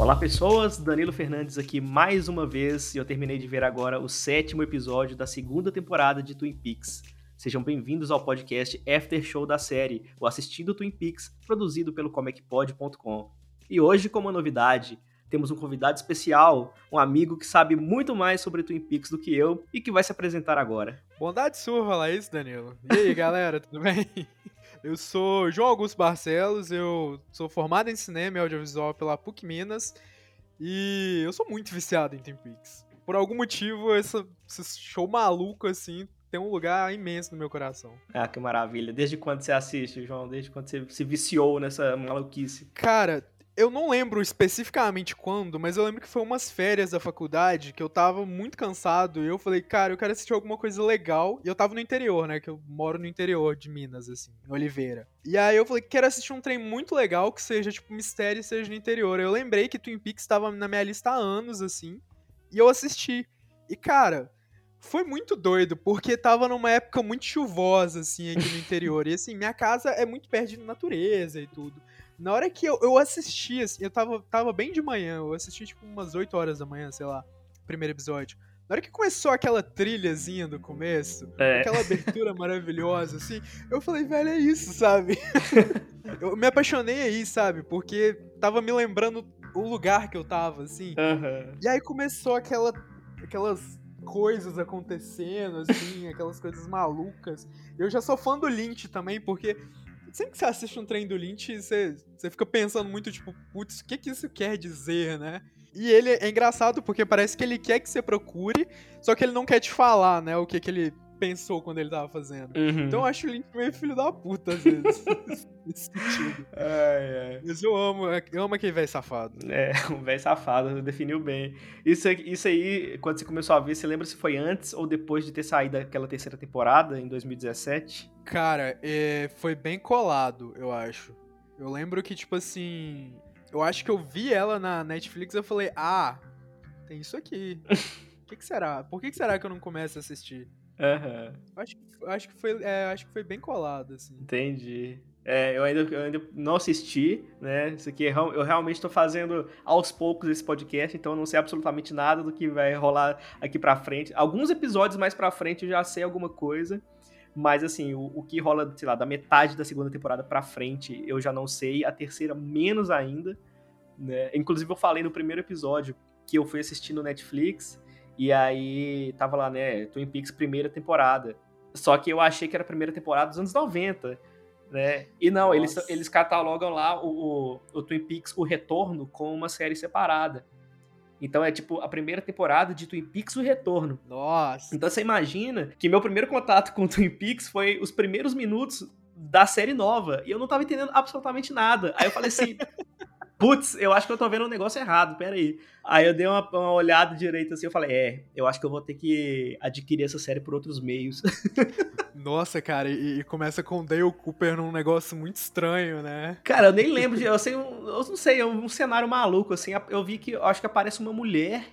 Olá pessoas, Danilo Fernandes aqui mais uma vez e eu terminei de ver agora o sétimo episódio da segunda temporada de Twin Peaks. Sejam bem-vindos ao podcast After Show da série, o Assistindo Twin Peaks, produzido pelo comicpod.com. E hoje, como uma novidade, temos um convidado especial, um amigo que sabe muito mais sobre Twin Peaks do que eu e que vai se apresentar agora. Bondade sua falar isso, Danilo. E aí, galera, tudo bem? Eu sou João Augusto Barcelos, eu sou formado em cinema e audiovisual pela PUC Minas e eu sou muito viciado em Twin Peaks. Por algum motivo, esse, esse show maluco assim tem um lugar imenso no meu coração. Ah, que maravilha. Desde quando você assiste, João? Desde quando você se viciou nessa maluquice? Cara, eu não lembro especificamente quando, mas eu lembro que foi umas férias da faculdade que eu tava muito cansado e eu falei, cara, eu quero assistir alguma coisa legal. E eu tava no interior, né? Que eu moro no interior de Minas, assim, em Oliveira. E aí eu falei, quero assistir um trem muito legal que seja, tipo, mistério e seja no interior. Eu lembrei que Twin Peaks tava na minha lista há anos, assim, e eu assisti. E, cara, foi muito doido, porque tava numa época muito chuvosa, assim, aqui no interior. E, assim, minha casa é muito perto de natureza e tudo. Na hora que eu, eu assisti, assim, eu tava, tava bem de manhã, eu assisti tipo umas 8 horas da manhã, sei lá, primeiro episódio. Na hora que começou aquela trilhazinha do começo, é. aquela abertura maravilhosa, assim, eu falei, velho, é isso, sabe? eu me apaixonei aí, sabe? Porque tava me lembrando o lugar que eu tava, assim. Uhum. E aí começou aquela, aquelas coisas acontecendo, assim, aquelas coisas malucas. Eu já sou fã do Lynch também, porque sempre que você assiste um trem do Lynch, você, você fica pensando muito, tipo, putz, o que, que isso quer dizer, né? E ele é engraçado porque parece que ele quer que você procure, só que ele não quer te falar, né, o que, que ele pensou quando ele tava fazendo. Uhum. Então eu acho o Lynch meio filho da puta, às vezes. nesse sentido. Ai, ai. Mas eu amo, eu amo aquele velho safado. É, um velho safado, definiu bem. Isso, isso aí, quando você começou a ver, você lembra se foi antes ou depois de ter saído aquela terceira temporada, em 2017? Cara, é, foi bem colado, eu acho. Eu lembro que, tipo assim. Eu acho que eu vi ela na Netflix e eu falei, ah, tem isso aqui. O que, que, será? Por que, que, será que eu não começo a assistir? Uhum. Acho, acho, que foi, é, acho que foi bem colado, assim. Entendi. É, eu, ainda, eu ainda não assisti, né? Isso aqui eu realmente estou fazendo aos poucos esse podcast, então eu não sei absolutamente nada do que vai rolar aqui pra frente. Alguns episódios mais pra frente eu já sei alguma coisa, mas assim, o, o que rola, sei lá, da metade da segunda temporada pra frente eu já não sei, a terceira menos ainda, né? Inclusive eu falei no primeiro episódio que eu fui assistir no Netflix e aí tava lá, né, Twin Peaks primeira temporada. Só que eu achei que era a primeira temporada dos anos 90 né? E não, eles, eles catalogam lá o, o, o, Twin Peaks, o Retorno, como uma série separada. Então é tipo a primeira temporada de Twin Peaks, o Retorno. Nossa! Então você imagina que meu primeiro contato com Twin Peaks foi os primeiros minutos da série nova. E eu não tava entendendo absolutamente nada. Aí eu falei assim. Putz, eu acho que eu tô vendo um negócio errado, peraí. Aí eu dei uma, uma olhada direita assim, eu falei, é, eu acho que eu vou ter que adquirir essa série por outros meios. Nossa, cara, e, e, começa com o Dale Cooper num negócio muito estranho, né? Cara, eu nem lembro, de, eu sei, eu não sei, é um cenário maluco, assim, eu vi que, eu acho que aparece uma mulher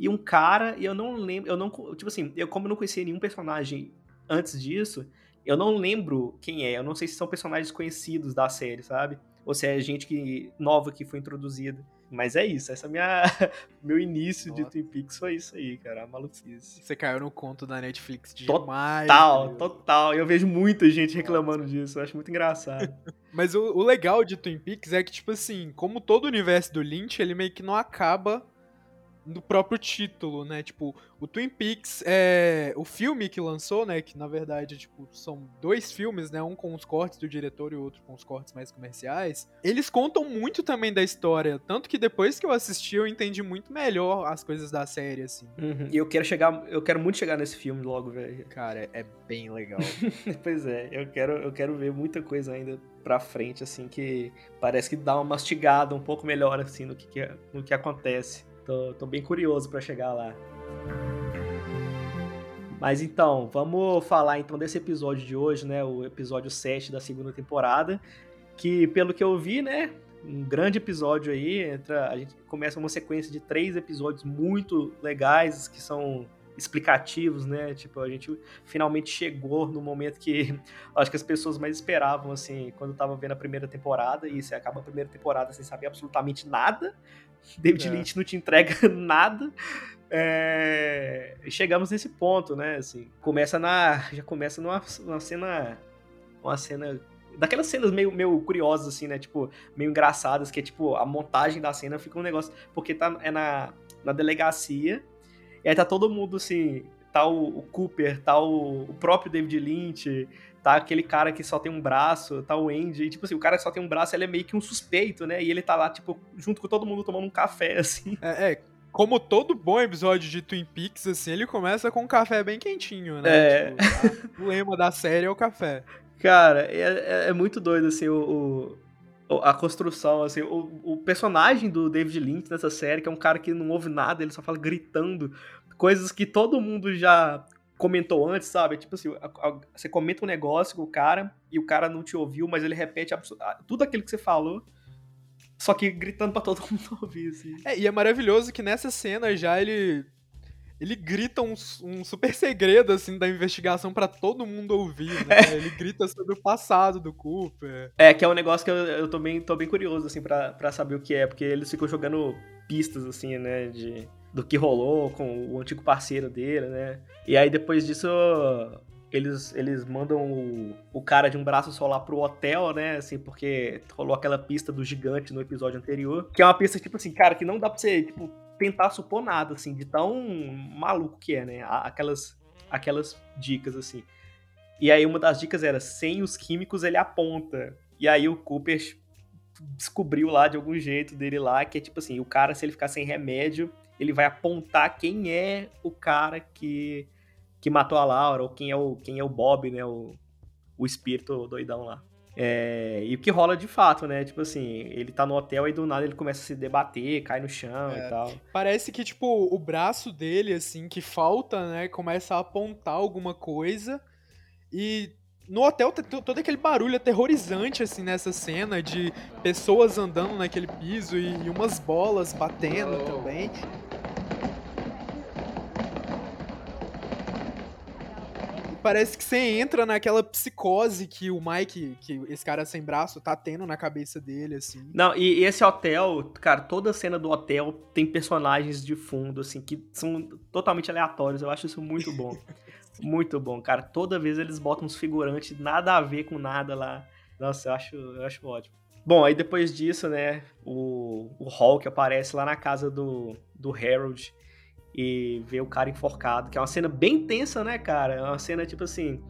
e um cara, e eu não lembro, eu não, tipo assim, eu como eu não conhecia nenhum personagem antes disso, eu não lembro quem é, eu não sei se são personagens conhecidos da série, sabe? Ou se é gente que, nova que foi introduzida. Mas é isso, essa é minha meu início Nossa. de Twin Peaks foi isso aí, cara, a maluquice. Você caiu no conto da Netflix demais. Total, total. Eu vejo muita gente reclamando Nossa. disso, eu acho muito engraçado. Mas o, o, legal de Twin Peaks é que, tipo assim, como todo o universo do Lynch, ele meio que não acaba do próprio título, né? Tipo, o Twin Peaks é o filme que lançou, né, que na verdade, tipo, são dois filmes, né, um com os cortes do diretor e o outro com os cortes mais comerciais. Eles contam muito também da história, tanto que depois que eu assisti eu entendi muito melhor as coisas da série assim. Uhum. E eu quero chegar, eu quero muito chegar nesse filme logo, velho. Cara, é bem legal. pois é, eu quero, eu quero ver muita coisa ainda pra frente, assim, que parece que dá uma mastigada um pouco melhor, assim, no que, que no que acontece. Tô, tô bem curioso para chegar lá. Mas então, vamos falar então desse episódio de hoje, né? O episódio 7 da segunda temporada. Que, pelo que eu vi, né? Um grande episódio aí. Entra, a gente começa uma sequência de três episódios muito legais, que são explicativos, né? Tipo, a gente finalmente chegou no momento que acho que as pessoas mais esperavam, assim, quando tava vendo a primeira temporada, e você acaba a primeira temporada sem saber absolutamente nada. David é. Lynch não te entrega nada. É... Chegamos nesse ponto, né? Assim, começa na. Já começa numa, numa cena. Uma cena daquelas cenas meio, meio curiosas, assim, né? Tipo, meio engraçadas, que é tipo, a montagem da cena fica um negócio. Porque tá, é na, na delegacia, e aí tá todo mundo assim. Tá o, o Cooper, tá o, o, próprio David Lynch, tá aquele cara que só tem um braço, tá o Andy. E, tipo assim, o cara que só tem um braço, ele é meio que um suspeito, né? E ele tá lá, tipo, junto com todo mundo tomando um café, assim. É, é como todo bom episódio de Twin Peaks, assim, ele começa com um café bem quentinho, né? É. Tipo, a, o lema da série é o café. Cara, é, é, é muito doido, assim, o, o, a construção, assim, o, o personagem do David Lynch nessa série, que é um cara que não ouve nada, ele só fala gritando, coisas que todo mundo já comentou antes, sabe? Tipo assim, a, a, você comenta um negócio com o cara e o cara não te ouviu, mas ele repete tudo aquilo que você falou, só que gritando pra todo mundo ouvir, assim. É, e é maravilhoso que nessa cena já ele ele grita um, um, super segredo, assim, da investigação para todo mundo ouvir, né? É. Ele grita sobre o passado do Cooper. É, que é um negócio que eu, eu tô, bem, tô bem curioso, assim, pra, saber o que é, porque eles ficam jogando pistas, assim, né, de, do que rolou com o antigo parceiro dele, né? E aí, depois disso, eles, eles mandam o, o cara de um braço só lá pro hotel, né? Assim, porque rolou aquela pista do gigante no episódio anterior. Que é uma pista, tipo assim, cara, que não dá pra você, tipo, tentar supor nada, assim, de tão maluco que é, né? Aquelas, aquelas dicas, assim. E aí uma das dicas era, sem os químicos ele aponta. E aí o Cooper descobriu lá de algum jeito dele lá, que é tipo assim, o cara, se ele ficar sem remédio, ele vai apontar quem é o cara que, que matou a Laura, ou quem é o, quem é o Bob, né? O, o espírito doidão lá. É, e o que rola de fato, né? Tipo assim, ele tá no hotel e do nada ele começa a se debater, cai no chão é, e tal. Parece que, tipo, o braço dele, assim, que falta, né? Começa a apontar alguma coisa. E no hotel tem todo aquele barulho aterrorizante, assim, nessa cena de pessoas andando naquele piso e, e umas bolas batendo oh. também. Parece que você entra naquela psicose que o Mike, que esse cara sem braço, tá tendo na cabeça dele, assim. Não, e, e esse hotel, cara, toda a cena do hotel tem personagens de fundo, assim, que são totalmente aleatórios. Eu acho isso muito bom. muito bom, cara. Toda vez eles botam uns figurantes, nada a ver com nada lá. Nossa, eu acho, eu acho ótimo. Bom, aí depois disso, né, o, o Hulk aparece lá na casa do, do Harold e ver o cara enforcado, que é uma cena bem tensa, né, cara? É uma cena, tipo assim.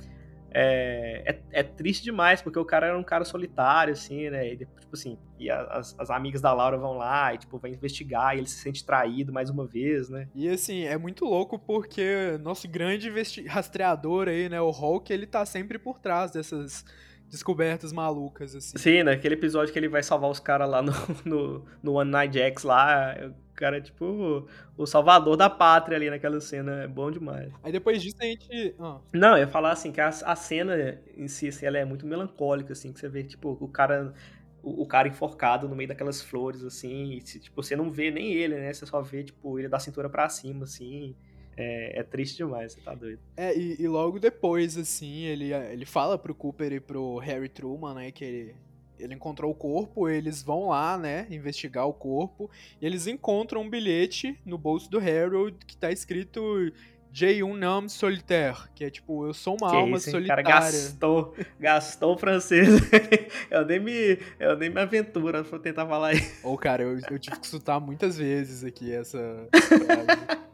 É, é, é, triste demais, porque o cara era um cara solitário, assim, né? E, tipo assim, e as, as amigas da Laura vão lá e, tipo, vai investigar e ele se sente traído mais uma vez, né? E, assim, é muito louco porque nosso grande rastreador aí, né, o Hulk, ele tá sempre por trás dessas descobertas malucas, assim. Sim, naquele episódio que ele vai salvar os caras lá no, no, no One Night Jacks lá, o cara é tipo o, o salvador da pátria ali naquela cena, é bom demais. Aí depois disso a gente... Ah. Não, eu ia falar assim, que a, a cena em si, assim, ela é muito melancólica, assim, que você vê, tipo, o cara o, cara enforcado no meio daquelas flores, assim, e, tipo, você não vê nem ele, né? Você só vê, tipo, ele da cintura para cima, assim. É, é, triste demais, você tá doido. É, e, e, logo depois, assim, ele, ele fala pro Cooper e pro Harry Truman, né, que ele, ele encontrou o corpo, eles vão lá, né, investigar o corpo, e eles encontram um bilhete no bolso do Harold que tá escrito J1 Nam Solitaire, que é tipo, eu sou uma que alma isso, solitária. Cara, gastou, gastou o francês. eu, nem me, eu nem me aventuro pra tentar falar isso. Ou, cara, eu, eu tive que escutar muitas vezes aqui essa frase.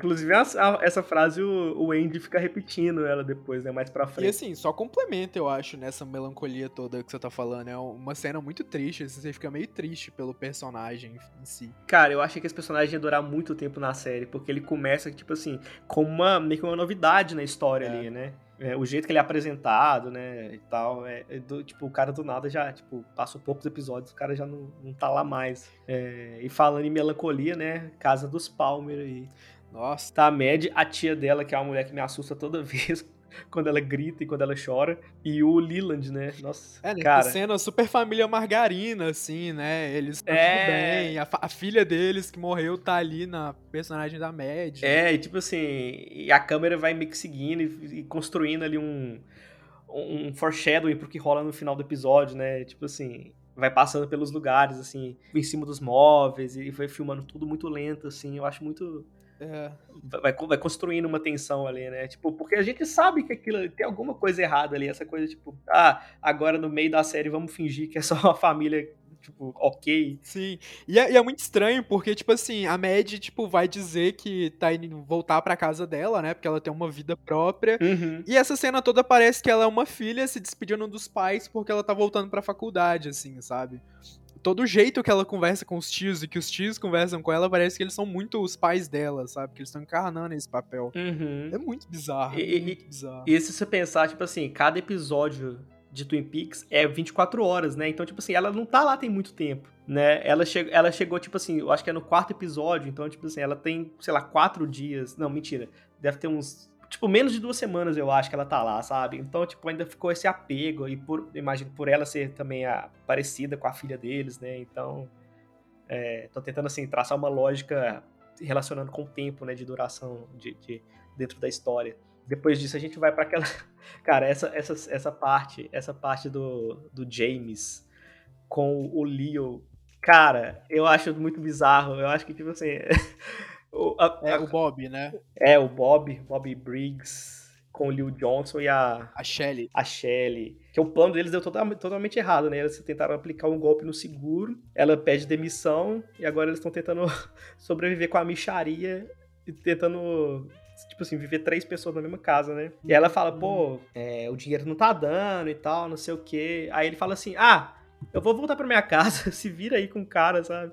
Inclusive, a, a, essa frase o, o Andy fica repetindo ela depois, né? Mais pra frente. E assim, só complementa, eu acho, nessa melancolia toda que você tá falando. É uma cena muito triste, assim, você fica meio triste pelo personagem em si. Cara, eu achei que esse personagem ia durar muito tempo na série, porque ele começa, tipo assim, com uma, meio que uma novidade na história é. ali, né? É, o jeito que ele é apresentado, né, e tal, é, é do, tipo, o cara do nada já, tipo, passou poucos episódios, o cara já não, não tá lá mais. É, e falando em melancolia, né, Casa dos Palmer aí. Nossa. Tá a Mad, a tia dela, que é uma mulher que me assusta toda vez, quando ela grita e quando ela chora. E o Leland, né? Nossa, é, cara. cena super família margarina, assim, né? Eles estão é... tudo bem. A, a, filha deles que morreu tá ali na personagem da Mad. É, e tipo assim, e a câmera vai meio que seguindo e, e construindo ali um, um foreshadowing pro que rola no final do episódio, né? Tipo assim, vai passando pelos lugares, assim, em cima dos móveis, e vai filmando tudo muito lento, assim. Eu acho muito é. Vai, vai construindo uma tensão ali, né? Tipo, porque a gente sabe que aquilo tem alguma coisa errada ali, essa coisa, tipo, ah, agora no meio da série vamos fingir que é só uma família tipo, ok. Sim. E é, e é, muito estranho, porque, tipo assim, a Mad, tipo, vai dizer que tá indo voltar pra casa dela, né? Porque ela tem uma vida própria. Uhum. E essa cena toda parece que ela é uma filha se despedindo dos pais porque ela tá voltando pra faculdade, assim, sabe? todo jeito que ela conversa com os tios e que os tios conversam com ela, parece que eles são muito os pais dela, sabe? Que eles estão encarnando esse papel. Uhum. É muito bizarro. E, é muito bizarro. E se você pensar, tipo assim, cada episódio de Twin Peaks é 24 horas, né? Então, tipo assim, ela não tá lá tem muito tempo, né? Ela, che ela chegou, tipo assim, eu acho que é no quarto episódio, então, tipo assim, ela tem, sei lá, quatro dias. Não, mentira. Deve ter uns tipo, menos de duas semanas eu acho que ela tá lá, sabe? Então, tipo, ainda ficou esse apego, e por, imagino, por ela ser também a, parecida com a filha deles, né? Então, é, tô tentando, assim, traçar uma lógica relacionando com o tempo, né, de duração de, de dentro da história. Depois disso, a gente vai para aquela... Cara, essa, essa, essa parte, essa parte do, do James com o Leo, cara, eu acho muito bizarro. Eu acho que, tipo assim... O, a, é a, o Bob, né? É, o Bob, Bob Briggs, com o Lil Johnson e a. A Shelly. A Shelly. Que o plano deles deu totalmente, totalmente errado, né? Eles tentaram aplicar um golpe no seguro, ela pede demissão e agora eles estão tentando sobreviver com a micharia e tentando tipo assim, viver três pessoas na mesma casa, né? E ela fala, pô, é, o dinheiro não tá dando e tal, não sei o quê. Aí ele fala assim, ah, eu vou voltar pra minha casa, se vira aí com o cara, sabe?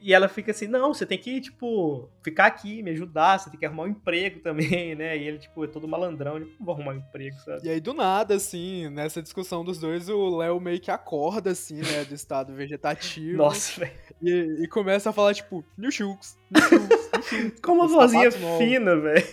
E ela fica assim, não, você tem que, tipo, ficar aqui, me ajudar, você tem que arrumar um emprego também, né? E ele, tipo, é todo malandrão, ele não vou arrumar um emprego, sabe? E aí, do nada, assim, nessa discussão dos dois, o Léo meio que acorda, assim, né, do estado vegetativo. Nossa, velho. E, e, começa a falar, tipo, New Shooks, Com uma vozinha fina, velho.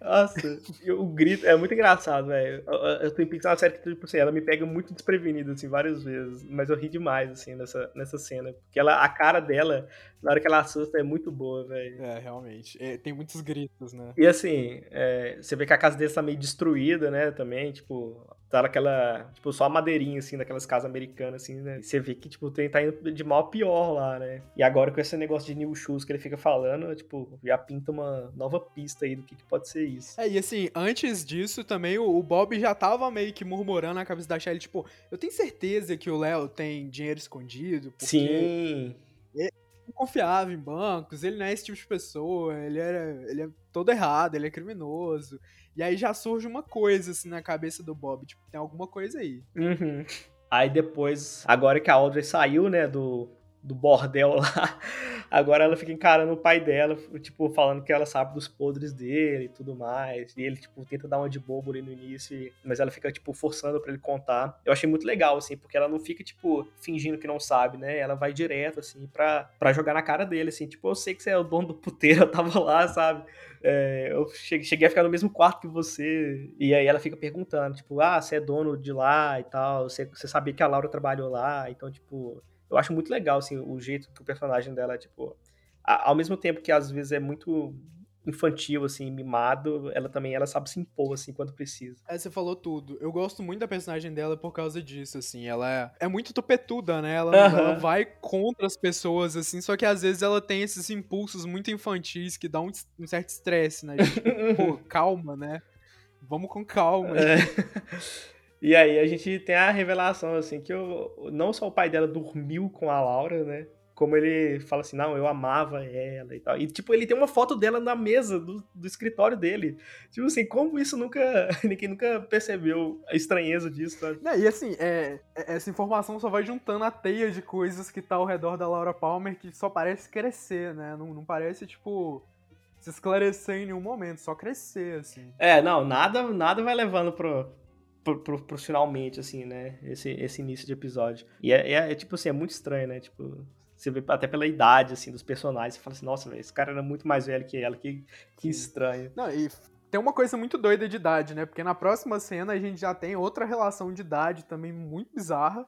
Nossa, o grito é muito engraçado, velho. Eu Twin Peaks é uma série que, tipo assim, ela me pega muito desprevenida, assim, várias vezes. Mas eu ri demais, assim, nessa, nessa cena. Porque ela, a cara dela, na hora que ela assusta, é muito boa, velho. É, realmente. É, tem muitos gritos, né? E assim, é, você vê que a casa dele tá meio destruída, né, também. Tipo, tá naquela, tipo, só a madeirinha, assim, daquelas casas americanas, assim, né? E você vê que, tipo, tem, tá indo de mal a pior lá, né? E agora com esse negócio de new shoes que ele fica falando, tipo, já pinta uma nova pista aí do que, que pode ser isso. É, e assim, antes disso também, o, o Bob já tava meio que murmurando na cabeça da Shelly, tipo, eu tenho certeza que o Léo tem dinheiro escondido, porque... Sim... É, não confiava em bancos, ele não é esse tipo de pessoa, ele, era, ele é todo errado, ele é criminoso. E aí já surge uma coisa, assim, na cabeça do Bob. Tipo, tem alguma coisa aí. Uhum. Aí depois, agora que a Audrey saiu, né, do, do bordel lá, agora ela fica encarando o pai dela, tipo, falando que ela sabe dos podres dele e tudo mais. E ele, tipo, tenta dar uma de bobo ali no início, mas ela fica, tipo, forçando para ele contar. Eu achei muito legal, assim, porque ela não fica, tipo, fingindo que não sabe, né? Ela vai direto, assim, pra, pra jogar na cara dele, assim, tipo, eu sei que você é o dono do puteiro, eu tava lá, sabe? É, eu cheguei a ficar no mesmo quarto que você. E aí ela fica perguntando, tipo, ah, você é dono de lá e tal, você, você sabia que a Laura trabalhou lá, então, tipo, eu acho muito legal, assim, o jeito que o personagem dela, tipo, a, ao mesmo tempo que às vezes é muito infantil, assim, mimado, ela também ela sabe se impor, assim, quando precisa. É, você falou tudo. Eu gosto muito da personagem dela por causa disso, assim. Ela é, é muito topetuda, né? Ela, uhum. ela vai contra as pessoas, assim, só que às vezes ela tem esses impulsos muito infantis que dão um, um certo estresse, né? Gente, pô, calma, né? Vamos com calma. É. E aí a gente tem a revelação, assim, que o, não só o pai dela dormiu com a Laura, né? Como ele fala assim, não, eu amava ela e tal. E, tipo, ele tem uma foto dela na mesa do, do escritório dele. Tipo assim, como isso nunca. Ninguém nunca percebeu a estranheza disso, sabe? e assim, é, é, essa informação só vai juntando a teia de coisas que tá ao redor da Laura Palmer que só parece crescer, né? Não, não parece, tipo se esclarecer em nenhum momento, só crescer, assim. É, não, nada, nada vai levando pro, profissionalmente, assim, né? Esse, esse início de episódio. E é, é, é, tipo assim, é muito estranho, né? Tipo, você vê até pela idade, assim, dos personagens, você fala assim, nossa, esse cara era muito mais velho que ela, que, que estranho. Não, e tem uma coisa muito doida de idade, né? Porque na próxima cena a gente já tem outra relação de idade também muito bizarra,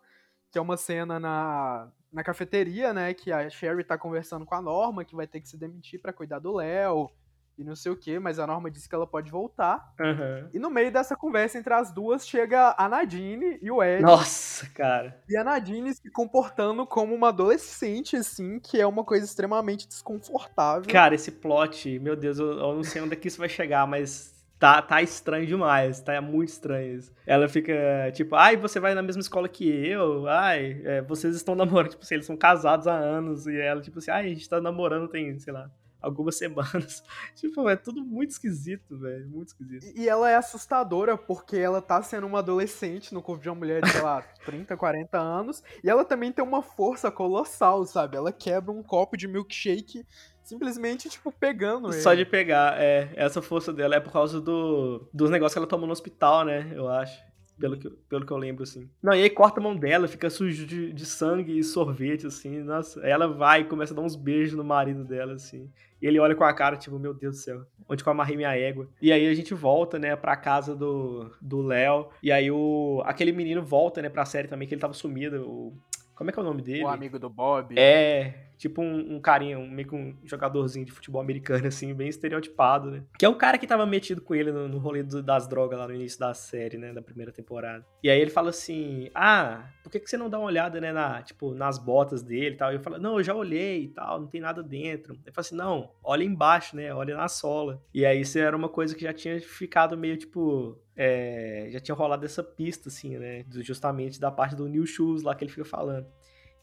que é uma cena na, na cafeteria, né? Que a Sherry tá conversando com a Norma, que vai ter que se demitir para cuidar do Léo e não sei o que, mas a Norma disse que ela pode voltar. Uhum. E no meio dessa conversa entre as duas chega a Nadine e o Ed. Nossa, cara. E a Nadine se comportando como uma adolescente, assim, que é uma coisa extremamente desconfortável. Cara, esse plot, meu Deus, eu, eu não sei onde é que isso vai chegar, mas tá, tá estranho demais, tá muito estranho isso. Ela fica tipo, ai, você vai na mesma escola que eu, ai, é, vocês estão namorando, tipo assim, eles são casados há anos, e ela, tipo assim, ai, a gente tá namorando tem, sei lá, algumas semanas. tipo, é tudo muito esquisito, velho. Muito esquisito. E ela é assustadora porque ela tá sendo uma adolescente no corpo de uma mulher de, sei lá, 30, 40 anos. E ela também tem uma força colossal, sabe? Ela quebra um copo de milkshake simplesmente, tipo, pegando ele. Só de pegar, é. Essa força dela é por causa do, dos negócios que ela tomou no hospital, né? Eu acho. Pelo que, pelo que eu lembro, assim. Não, e aí corta a mão dela, fica sujo de, de sangue e sorvete, assim. Nossa, aí ela vai e começa a dar uns beijos no marido dela, assim. E ele olha com a cara, tipo, meu Deus do céu, onde que eu amarrei minha égua? E aí a gente volta, né, pra casa do Léo. E aí o aquele menino volta, né, pra série também, que ele tava sumido. O, como é que é o nome dele? O amigo do Bob. É, tipo um, um carinha, um, meio que um jogadorzinho de futebol americano, assim, bem estereotipado, né? Que é o cara que tava metido com ele no, no rolê do, das drogas lá no início da série, né? Da primeira temporada. E aí ele fala assim: Ah, por que, que você não dá uma olhada, né, na, tipo, nas botas dele e tal? E eu falo, não, eu já olhei e tal, não tem nada dentro. Ele fala assim: não, olha embaixo, né? Olha na sola. E aí isso era uma coisa que já tinha ficado meio, tipo, é, já tinha rolado essa pista, assim, né? Justamente da parte do New Shoes lá que ele fica falando.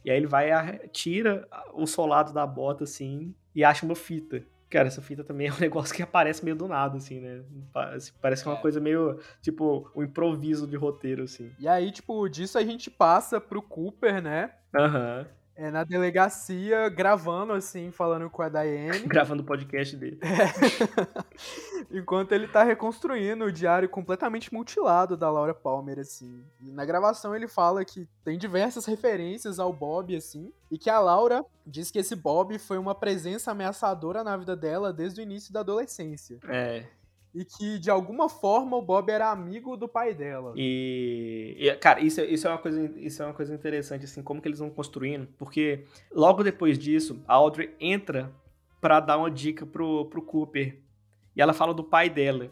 E aí ele vai, tira o solado da bota, assim, e acha uma fita. Cara, essa fita também é um negócio que aparece meio do nada, assim, né? Parece que é uma coisa meio, tipo, um improviso de roteiro, assim. E aí, tipo, disso a gente passa pro Cooper, né? Aham. Uhum é, na delegacia, gravando, assim, falando com a Diane. gravando o podcast dele. É. Enquanto ele tá reconstruindo o diário completamente mutilado da Laura Palmer, assim. E na gravação ele fala que tem diversas referências ao Bob, assim, e que a Laura diz que esse Bob foi uma presença ameaçadora na vida dela desde o início da adolescência. É e que de alguma forma o Bob era amigo do pai dela. E, e, cara, isso, isso, é uma coisa, isso é uma coisa interessante, assim, como que eles vão construindo, porque logo depois disso, a Audrey entra para dar uma dica pro, pro Cooper, e ela fala do pai dela.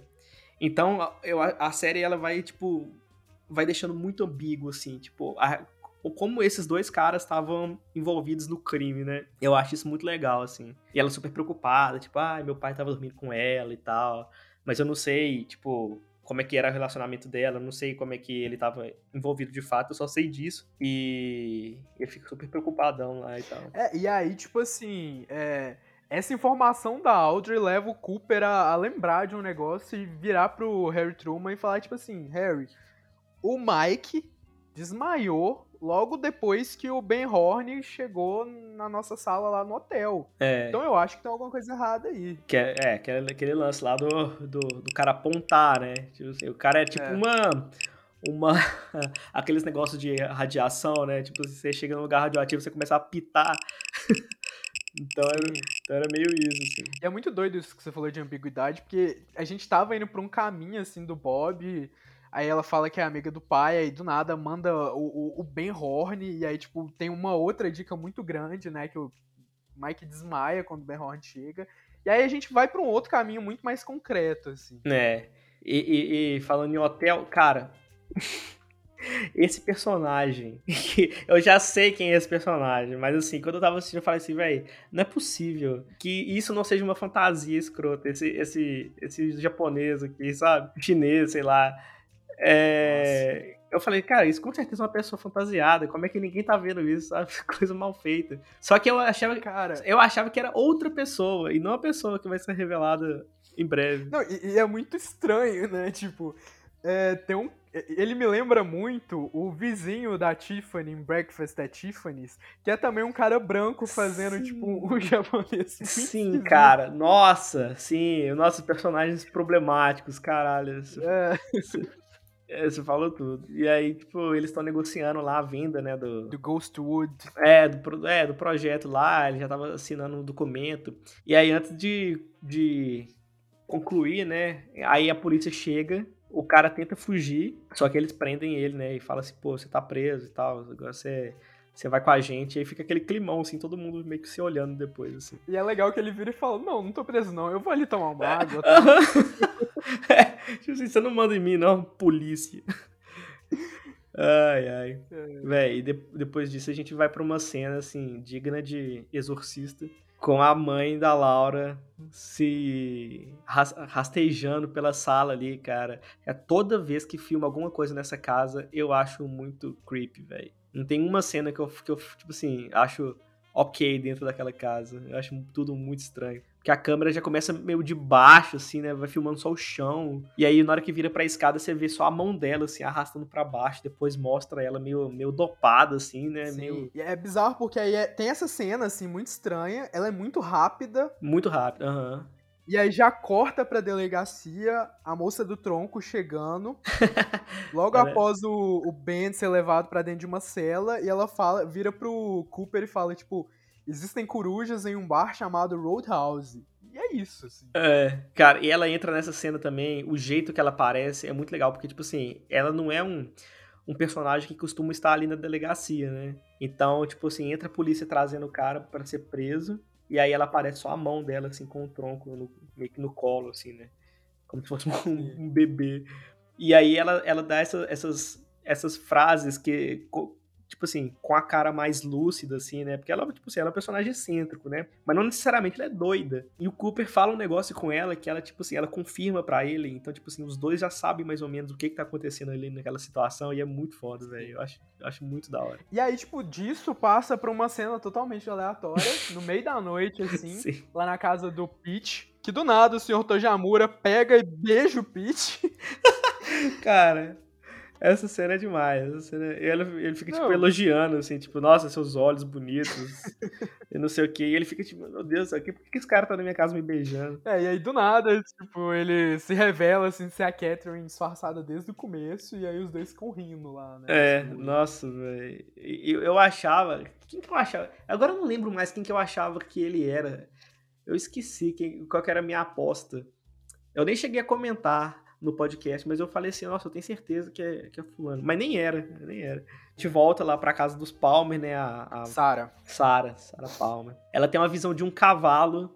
Então, eu, a série, ela vai, tipo, vai deixando muito ambíguo, assim, tipo, a, como esses dois caras estavam envolvidos no crime, né? Eu acho isso muito legal, assim. E ela super preocupada, tipo, ah, meu pai tava dormindo com ela e tal mas eu não sei, tipo, como é que era o relacionamento dela, não sei como é que ele tava envolvido de fato, eu só sei disso. E ele fica super preocupadão lá e tal. É, e aí, tipo assim, é, essa informação da Audrey leva o Cooper a, a, lembrar de um negócio e virar pro Harry Truman e falar, tipo assim, Harry, o Mike desmaiou logo depois que o Ben Horn chegou na nossa sala lá no hotel. É. Então eu acho que tem alguma coisa errada aí. Que é, é aquele, aquele lance lá do, do, do cara apontar, né? Tipo assim, o cara é tipo é. uma uma aqueles negócios de radiação, né? Tipo, você chega num lugar radioativo, você começa a pitar. então, era, então era meio isso, assim. E é muito doido isso que você falou de ambiguidade, porque a gente tava indo pra um caminho, assim, do Bob Aí ela fala que é amiga do pai, aí do nada manda o, o, o Ben Horn, e aí, tipo, tem uma outra dica muito grande, né? Que o Mike desmaia quando o Ben Horn chega. E aí a gente vai para um outro caminho muito mais concreto, assim. É. E, e, e falando em hotel, cara. esse personagem. eu já sei quem é esse personagem, mas assim, quando eu tava assistindo, eu falei assim, velho, não é possível que isso não seja uma fantasia escrota. Esse, esse, esse japonês aqui, sabe? Chinês, sei lá é, eu falei, cara, isso com certeza é uma pessoa fantasiada. Como é que ninguém tá vendo isso, sabe? Coisa mal feita. Só que eu achava, cara, eu achava que era outra pessoa e não a pessoa que vai ser revelada em breve. Não, e, e é muito estranho, né? Tipo, é, tem um. Ele me lembra muito o vizinho da Tiffany em Breakfast at Tiffany's, que é também um cara branco fazendo, sim. tipo, um japonês. Sim, cara. Nossa, sim. Nossos personagens problemáticos, caralho. É. É, você falou tudo. E aí, tipo, eles estão negociando lá a venda, né, do... Do Ghostwood. É do, é, do projeto lá, ele já tava assinando um documento. E aí, antes de, de concluir, né? Aí a polícia chega, o cara tenta fugir, só que eles prendem ele, né? E fala assim, pô, você tá preso e tal, agora você, você vai com a gente. E aí fica aquele climão, assim, todo mundo meio que se olhando depois, assim. E é legal que ele vira e fala, não, não tô preso não, eu vou ali tomar uma água. é, tipo assim, você não manda em mim, não, polícia. Ai, ai. É. Véi, e de, depois disso a gente vai pra uma cena, assim, digna de exorcista com a mãe da Laura se rastejando pela sala ali, cara. É toda vez que filma alguma coisa nessa casa, eu acho muito creepy, velho. Não tem uma cena que eu, que eu, tipo assim, acho ok dentro daquela casa. Eu acho tudo muito estranho. Porque a câmera já começa meio de baixo, assim, né? Vai filmando só o chão. E aí, na hora que vira pra escada, você vê só a mão dela, assim, arrastando para baixo. Depois mostra ela meio, meio dopada, assim, né? Sim. Meio... E é bizarro porque aí é... tem essa cena, assim, muito estranha. Ela é muito rápida. Muito rápida, aham. Uhum. E aí já corta pra delegacia, a moça do tronco chegando. logo é. após o, o Ben ser levado para dentro de uma cela. E ela fala, vira pro Cooper e fala, tipo existem corujas em um bar chamado Roadhouse. E é isso, assim. É, cara, e ela entra nessa cena também, o jeito que ela aparece é muito legal, porque, tipo assim, ela não é um, um personagem que costuma estar ali na delegacia, né? Então, tipo assim, entra a polícia trazendo o cara para ser preso, e aí ela aparece só a mão dela, assim, com o tronco no, meio que no colo, assim, né? Como se fosse um, um bebê. E aí ela, ela dá essa, essas, essas frases que tipo assim, com a cara mais lúcida, assim, né? Porque ela, tipo assim, ela é um personagem excêntrico, né? Mas não necessariamente ela é doida. E o Cooper fala um negócio com ela que ela, tipo assim, ela confirma para ele. Então, tipo assim, os dois já sabem mais ou menos o que que tá acontecendo ali naquela situação. E é muito foda, velho. Eu acho, eu acho muito da hora. E aí, tipo, disso passa pra uma cena totalmente aleatória, no meio da noite, assim, Sim. lá na casa do Pete. Que do nada o senhor Tojamura pega e beija o Pete. Cara, essa cena é demais. Essa cena... Ele, ele fica, tipo, não. elogiando, assim, tipo, nossa, seus olhos bonitos. e não sei o quê. E ele fica, tipo, meu Deus, aqui, por que esse cara tá na minha casa me beijando? É, e aí do nada, tipo, ele se revela, assim, ser a Catherine disfarçada desde o começo. E aí os dois ficam rindo lá, né? É, tipo, nossa, velho. Eu, eu achava. Quem que eu achava? Agora eu não lembro mais quem que eu achava que ele era. Eu esqueci quem, qual que era a minha aposta. Eu nem cheguei a comentar no podcast, mas eu falei assim, nossa, eu tenho certeza que é, que é fulano. Mas nem era, nem era. Gente volta lá pra casa dos Palmer, né? A, a Sara. Sara, Sara Palmer. Ela tem uma visão de um cavalo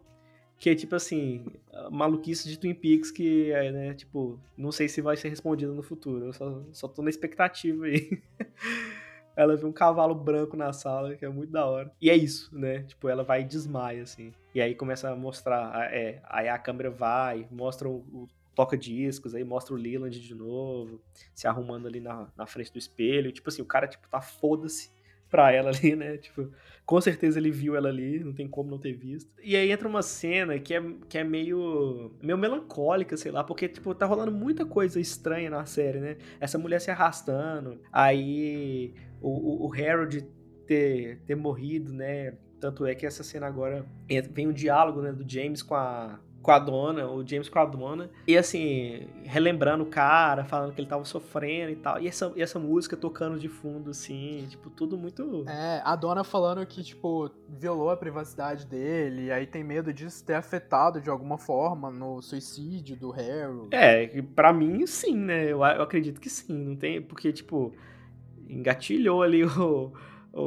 que é tipo assim, maluquice de Twin Peaks que é, né, tipo, não sei se vai ser respondido no futuro. Eu só, só tô na expectativa aí. ela vê um cavalo branco na sala, que é muito da hora. E é isso, né? Tipo, ela vai e desmaia, assim. E aí começa a mostrar, é, aí a câmera vai, mostra o, o toca discos, aí mostra o Leland de novo, se arrumando ali na, na frente do espelho. Tipo assim, o cara, tipo, tá foda-se pra ela ali, né? Tipo, com certeza ele viu ela ali, não tem como não ter visto. E aí entra uma cena que é, que é meio, meio melancólica, sei lá, porque, tipo, tá rolando muita coisa estranha na série, né? Essa mulher se arrastando, aí o, o, o Harold ter, ter morrido, né? Tanto é que essa cena agora vem um diálogo né, do James com a, com a dona, o James com a dona, e assim, relembrando o cara, falando que ele tava sofrendo e tal, e essa, e essa música tocando de fundo, assim, tipo, tudo muito. É, a dona falando que, tipo, violou a privacidade dele, aí tem medo disso ter afetado de alguma forma no suicídio do Harry. É, para mim, sim, né? Eu, eu acredito que sim, não tem, porque, tipo, engatilhou ali o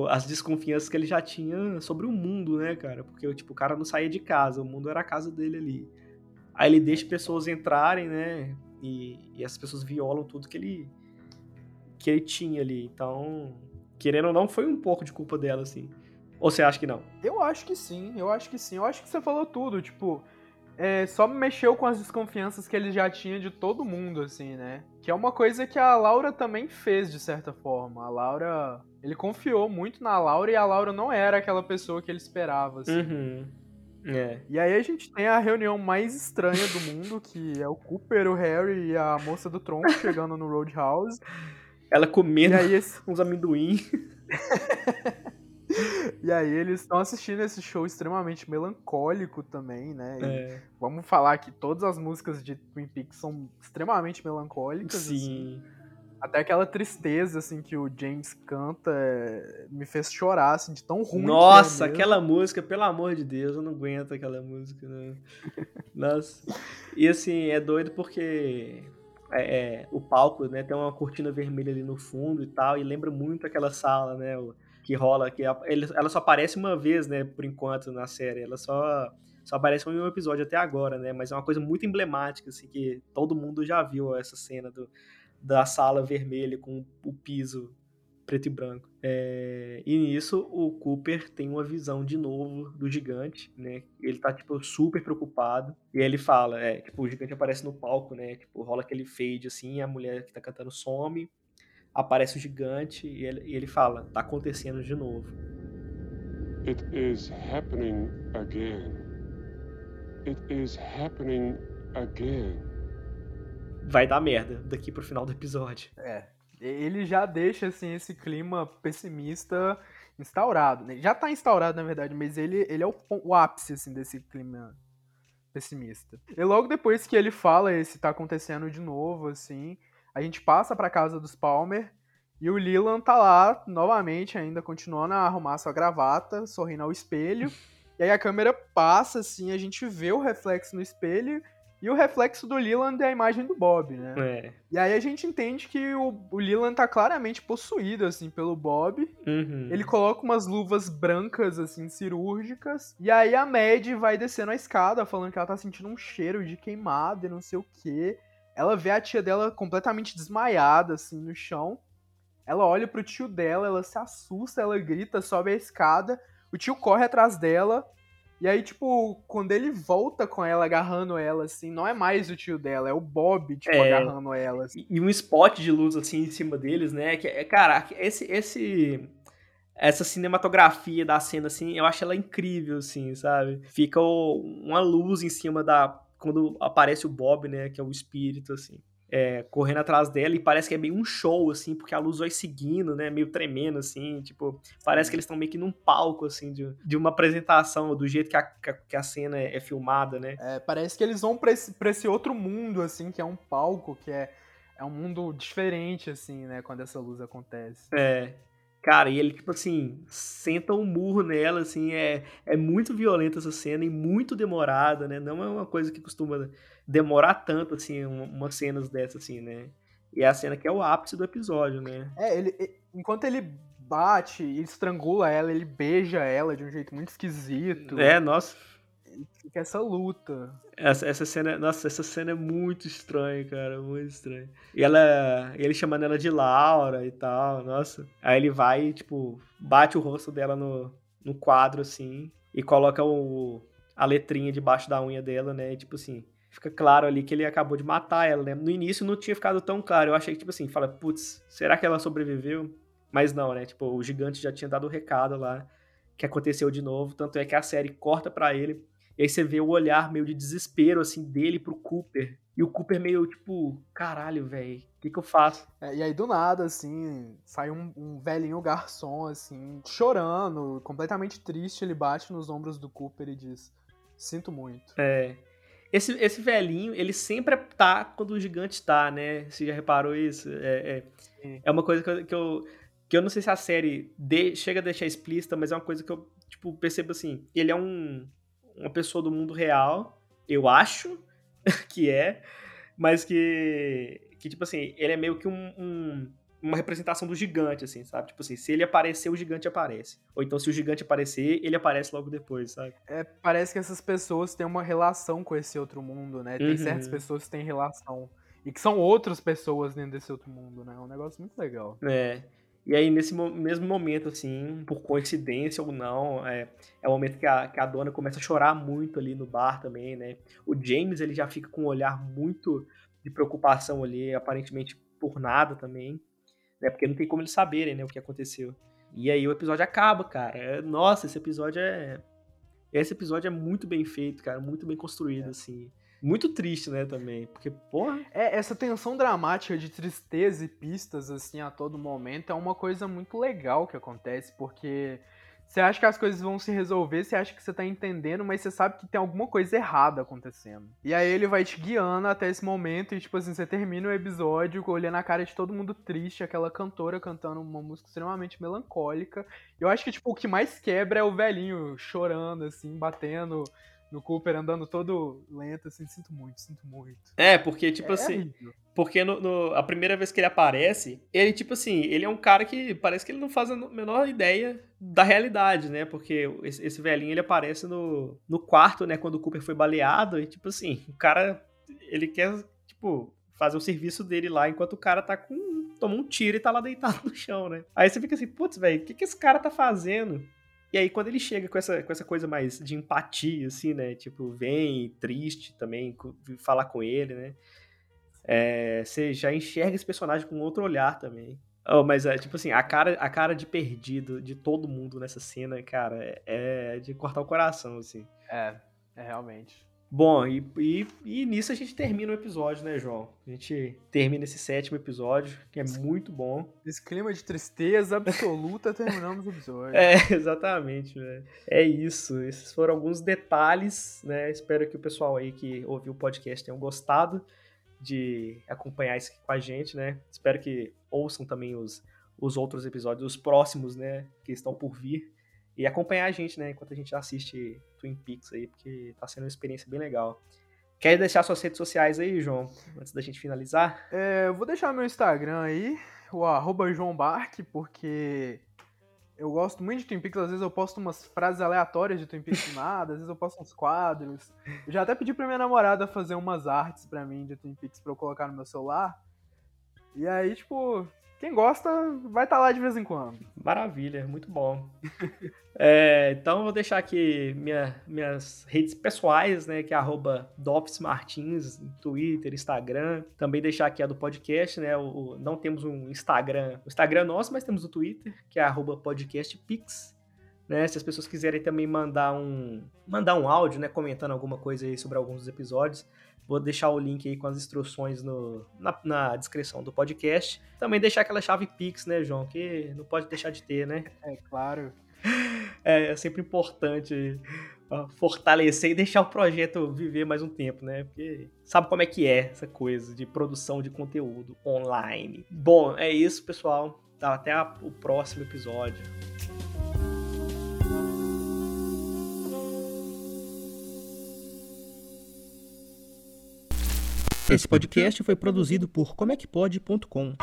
as desconfianças que ele já tinha sobre o mundo, né, cara? Porque, tipo, o cara não saía de casa, o mundo era a casa dele ali. Aí ele deixa pessoas entrarem, né? E, e as pessoas violam tudo que ele que ele tinha ali. Então, querendo ou não, foi um pouco de culpa dela, assim. Ou você acha que não? Eu acho que sim, eu acho que sim. Eu acho que você falou tudo, tipo, é, só mexeu com as desconfianças que ele já tinha de todo mundo, assim, né? Que é uma coisa que a Laura também fez, de certa forma. A Laura. Ele confiou muito na Laura e a Laura não era aquela pessoa que ele esperava, assim. Uhum. É. E aí a gente tem a reunião mais estranha do mundo, que é o Cooper, o Harry e a moça do tronco chegando no Roadhouse. Ela comendo esse... uns amendoim. E aí eles estão assistindo esse show extremamente melancólico também, né? É. Vamos falar que todas as músicas de Twin Peaks são extremamente melancólicas. Sim. Assim. Até aquela tristeza, assim, que o James canta é, me fez chorar, assim, de tão ruim. Nossa, é aquela música, pelo amor de Deus, eu não aguento aquela música, né? Nossa. E assim, é doido porque é, é, o palco, né, tem uma cortina vermelha ali no fundo e tal, e lembra muito aquela sala, né, que rola, que ela só aparece uma vez, né, por enquanto na série, ela só só aparece em um episódio até agora, né, mas é uma coisa muito emblemática, assim, que todo mundo já viu essa cena do, da sala vermelha com o piso preto e branco. É, e nisso o Cooper tem uma visão de novo do gigante, né? Ele tá, tipo, super preocupado. E ele fala, é, tipo, o gigante aparece no palco, né? Tipo, rola aquele fade assim, a mulher que tá cantando some, aparece o gigante e ele, e ele fala, tá acontecendo de novo. It is happening again. It is happening again. Vai dar merda daqui pro final do episódio. É, ele já deixa assim esse clima pessimista instaurado. Né? Já tá instaurado, na verdade, mas ele, ele é o, o ápice assim, desse clima pessimista. E logo depois que ele fala esse tá acontecendo de novo, assim, a gente passa pra casa dos Palmer e o Leland tá lá novamente, ainda continuando a arrumar sua gravata, sorrindo ao espelho. E aí a câmera passa, assim, a gente vê o reflexo no espelho e o reflexo do Leland é a imagem do Bob, né? É. E aí a gente entende que o, o Leland tá claramente possuído, assim, pelo Bob. Uhum. Ele coloca umas luvas brancas, assim, cirúrgicas. E aí a Mad vai descendo a escada, falando que ela tá sentindo um cheiro de queimado e não sei o quê. Ela vê a tia dela completamente desmaiada, assim, no chão. Ela olha pro tio dela, ela se assusta, ela grita, sobe a escada. O tio corre atrás dela. E aí, tipo, quando ele volta com ela, agarrando ela, assim, não é mais o tio dela, é o Bob, tipo, é, agarrando ela. Assim. E um spot de luz, assim, em cima deles, né? Que, é, cara, esse, esse, essa cinematografia da cena, assim, eu acho ela incrível, assim, sabe? Fica uma luz em cima da... Quando aparece o Bob, né? Que é o espírito, assim é, correndo atrás dela e parece que é meio um show, assim, porque a luz vai seguindo, né, meio tremendo, assim, tipo, parece que eles estão meio que num palco, assim, de, de uma apresentação, do jeito que a, que a cena é, é filmada, né. É, parece que eles vão pra esse, pra esse outro mundo, assim, que é um palco, que é, é um mundo diferente, assim, né, quando essa luz acontece. É, Cara, e ele, tipo assim, senta um murro nela, assim, é, é muito violenta essa cena e muito demorada, né? Não é uma coisa que costuma demorar tanto, assim, umas cenas dessas, assim, né? E é a cena que é o ápice do episódio, né? É, ele, enquanto ele bate e estrangula ela, ele beija ela de um jeito muito esquisito. É, nossa. Fica essa luta. Essa, essa cena, nossa, essa cena é muito estranha, cara, muito estranha. E ela, ele chamando ela de Laura e tal, nossa. Aí ele vai, tipo, bate o rosto dela no, no quadro, assim, e coloca o, a letrinha debaixo da unha dela, né, e, tipo assim, fica claro ali que ele acabou de matar ela, né? No início não tinha ficado tão claro, eu achei que, tipo assim, fala, putz, será que ela sobreviveu? Mas não, né, tipo, o gigante já tinha dado o recado lá, que aconteceu de novo, tanto é que a série corta para ele, e aí você vê o olhar meio de desespero, assim, dele pro Cooper, e o Cooper meio, tipo, caralho, velho, o que que eu faço? É, e aí, do nada, assim, sai um, um, velhinho garçom, assim, chorando, completamente triste, ele bate nos ombros do Cooper e diz, sinto muito. É, esse, esse velhinho, ele sempre tá quando o gigante tá, né? Você já reparou isso? É, é, é uma coisa que eu, que eu, que eu não sei se a série de, chega a deixar explícita, mas é uma coisa que eu tipo, percebo assim. Ele é um, uma pessoa do mundo real, eu acho que é, mas que, que tipo assim, ele é meio que um, um uma representação do gigante, assim, sabe? Tipo assim, se ele aparecer, o gigante aparece. Ou então, se o gigante aparecer, ele aparece logo depois, sabe? É, parece que essas pessoas têm uma relação com esse outro mundo, né? Tem uhum. certas pessoas que têm relação. E que são outras pessoas dentro desse outro mundo, né? É um negócio muito legal. É. E aí, nesse mesmo momento, assim, por coincidência ou não, é, é o momento que a, que a dona começa a chorar muito ali no bar também, né? O James, ele já fica com um olhar muito de preocupação ali, aparentemente por nada também né? Porque não tem como eles saberem, né, o que aconteceu. E aí o episódio acaba, cara. É, nossa, esse episódio é. Esse episódio é muito bem feito, cara, muito bem construído, é. assim. Muito triste, né, também. Porque, porra. É, essa tensão dramática de tristeza e pistas, assim, a todo momento, é uma coisa muito legal que acontece, porque você acha que as coisas vão se resolver, você acha que você tá entendendo, mas você sabe que tem alguma coisa errada acontecendo. E aí ele vai te guiando até esse momento e, tipo assim, você termina o episódio olhando a cara de todo mundo triste, aquela cantora cantando uma música extremamente melancólica. Eu acho que, tipo, o que mais quebra é o velhinho chorando, assim, batendo no Cooper andando todo lento, assim, sinto muito, sinto muito. É, porque, tipo é assim. Horrível. Porque no, no, a primeira vez que ele aparece, ele, tipo assim, ele é um cara que parece que ele não faz a menor ideia da realidade, né? Porque esse, esse velhinho ele aparece no, no quarto, né? Quando o Cooper foi baleado, e, tipo assim, o cara. Ele quer, tipo, fazer o serviço dele lá, enquanto o cara tá com. Tomou um tiro e tá lá deitado no chão, né? Aí você fica assim, putz, velho, o que, que esse cara tá fazendo? E aí, quando ele chega com essa, com essa coisa mais de empatia, assim, né? Tipo, vem triste também, falar com ele, né? É, você já enxerga esse personagem com outro olhar também. Oh, mas é tipo assim, a cara, a cara de perdido de todo mundo nessa cena, cara, é, é de cortar o coração, assim. É, é realmente. Bom, e, e, e, nisso a gente termina o episódio, né, João? A gente termina esse sétimo episódio, que é muito bom. Esse clima de tristeza absoluta, terminamos o episódio. É, exatamente, velho. É isso. Esses foram alguns detalhes, né? Espero que o pessoal aí que ouviu o podcast tenham gostado de acompanhar isso aqui com a gente, né? Espero que ouçam também os, os outros episódios, os próximos, né? Que estão por vir e acompanhar a gente, né, enquanto a gente assiste Twin Peaks aí, porque tá sendo uma experiência bem legal. Quer deixar suas redes sociais aí, João, antes da gente finalizar? É, eu vou deixar meu Instagram aí, o arroba João Barque, porque eu gosto muito de Twin Peaks, às vezes eu posto umas frases aleatórias de Twin Peaks do nada, às vezes eu posto uns quadros. Eu já até pedi pra minha namorada fazer umas artes pra mim de Twin Peaks pra eu colocar no meu celular. E aí, tipo, quem gosta vai estar tá lá de vez em quando. Maravilha, muito bom. é, então eu vou deixar aqui minha, minhas redes pessoais, né? Que é arroba Martins, Twitter, Instagram. Também deixar aqui a do podcast, né? O, o, não temos um Instagram, o Instagram é nosso, mas temos o Twitter, que é arroba podcastpix. Né, se as pessoas quiserem também mandar um mandar um áudio, né, comentando alguma coisa aí sobre alguns dos episódios, Vou deixar o link aí com as instruções no, na, na, descrição do podcast. Também deixar aquela chave Pix, né, João? Que não pode deixar de ter, né? É, claro. É, é sempre importante ó, fortalecer e deixar o projeto viver mais um tempo, né? Porque sabe como é que é essa coisa de produção de conteúdo online. Bom, é isso, pessoal. Até a, o próximo episódio. Esse podcast foi produzido por comecpod.com.